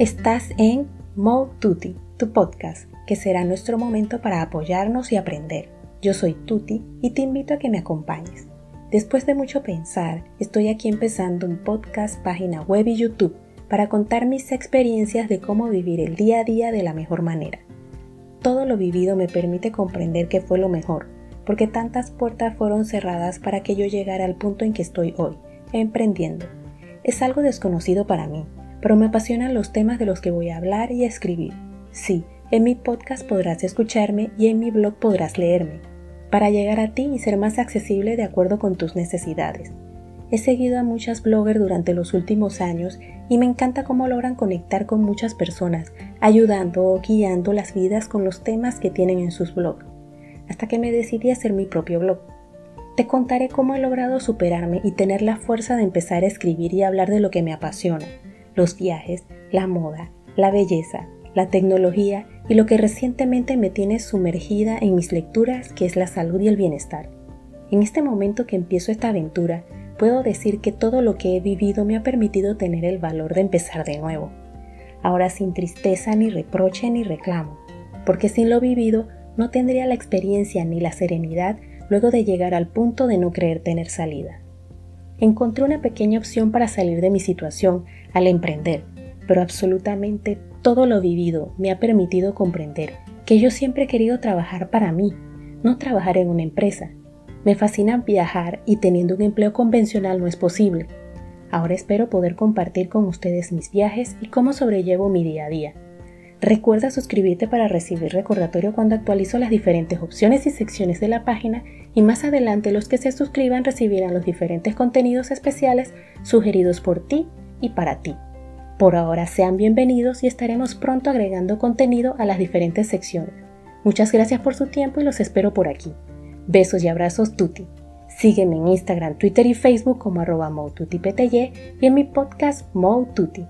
Estás en Mo Tutti, tu podcast, que será nuestro momento para apoyarnos y aprender. Yo soy Tuti y te invito a que me acompañes. Después de mucho pensar, estoy aquí empezando un podcast, página web y YouTube para contar mis experiencias de cómo vivir el día a día de la mejor manera. Todo lo vivido me permite comprender que fue lo mejor, porque tantas puertas fueron cerradas para que yo llegara al punto en que estoy hoy, emprendiendo. Es algo desconocido para mí, pero me apasionan los temas de los que voy a hablar y escribir. Sí, en mi podcast podrás escucharme y en mi blog podrás leerme, para llegar a ti y ser más accesible de acuerdo con tus necesidades. He seguido a muchas bloggers durante los últimos años y me encanta cómo logran conectar con muchas personas, ayudando o guiando las vidas con los temas que tienen en sus blogs, hasta que me decidí a hacer mi propio blog. Te contaré cómo he logrado superarme y tener la fuerza de empezar a escribir y hablar de lo que me apasiona, los viajes, la moda, la belleza, la tecnología y lo que recientemente me tiene sumergida en mis lecturas, que es la salud y el bienestar. En este momento que empiezo esta aventura, puedo decir que todo lo que he vivido me ha permitido tener el valor de empezar de nuevo. Ahora sin tristeza ni reproche ni reclamo, porque sin lo vivido no tendría la experiencia ni la serenidad luego de llegar al punto de no creer tener salida. Encontré una pequeña opción para salir de mi situación al emprender, pero absolutamente todo lo vivido me ha permitido comprender que yo siempre he querido trabajar para mí, no trabajar en una empresa. Me fascina viajar y teniendo un empleo convencional no es posible. Ahora espero poder compartir con ustedes mis viajes y cómo sobrellevo mi día a día. Recuerda suscribirte para recibir recordatorio cuando actualizo las diferentes opciones y secciones de la página y más adelante los que se suscriban recibirán los diferentes contenidos especiales sugeridos por ti y para ti. Por ahora sean bienvenidos y estaremos pronto agregando contenido a las diferentes secciones. Muchas gracias por su tiempo y los espero por aquí. Besos y abrazos tuti. Sígueme en Instagram, Twitter y Facebook como arroba y en mi podcast Mo Tuti.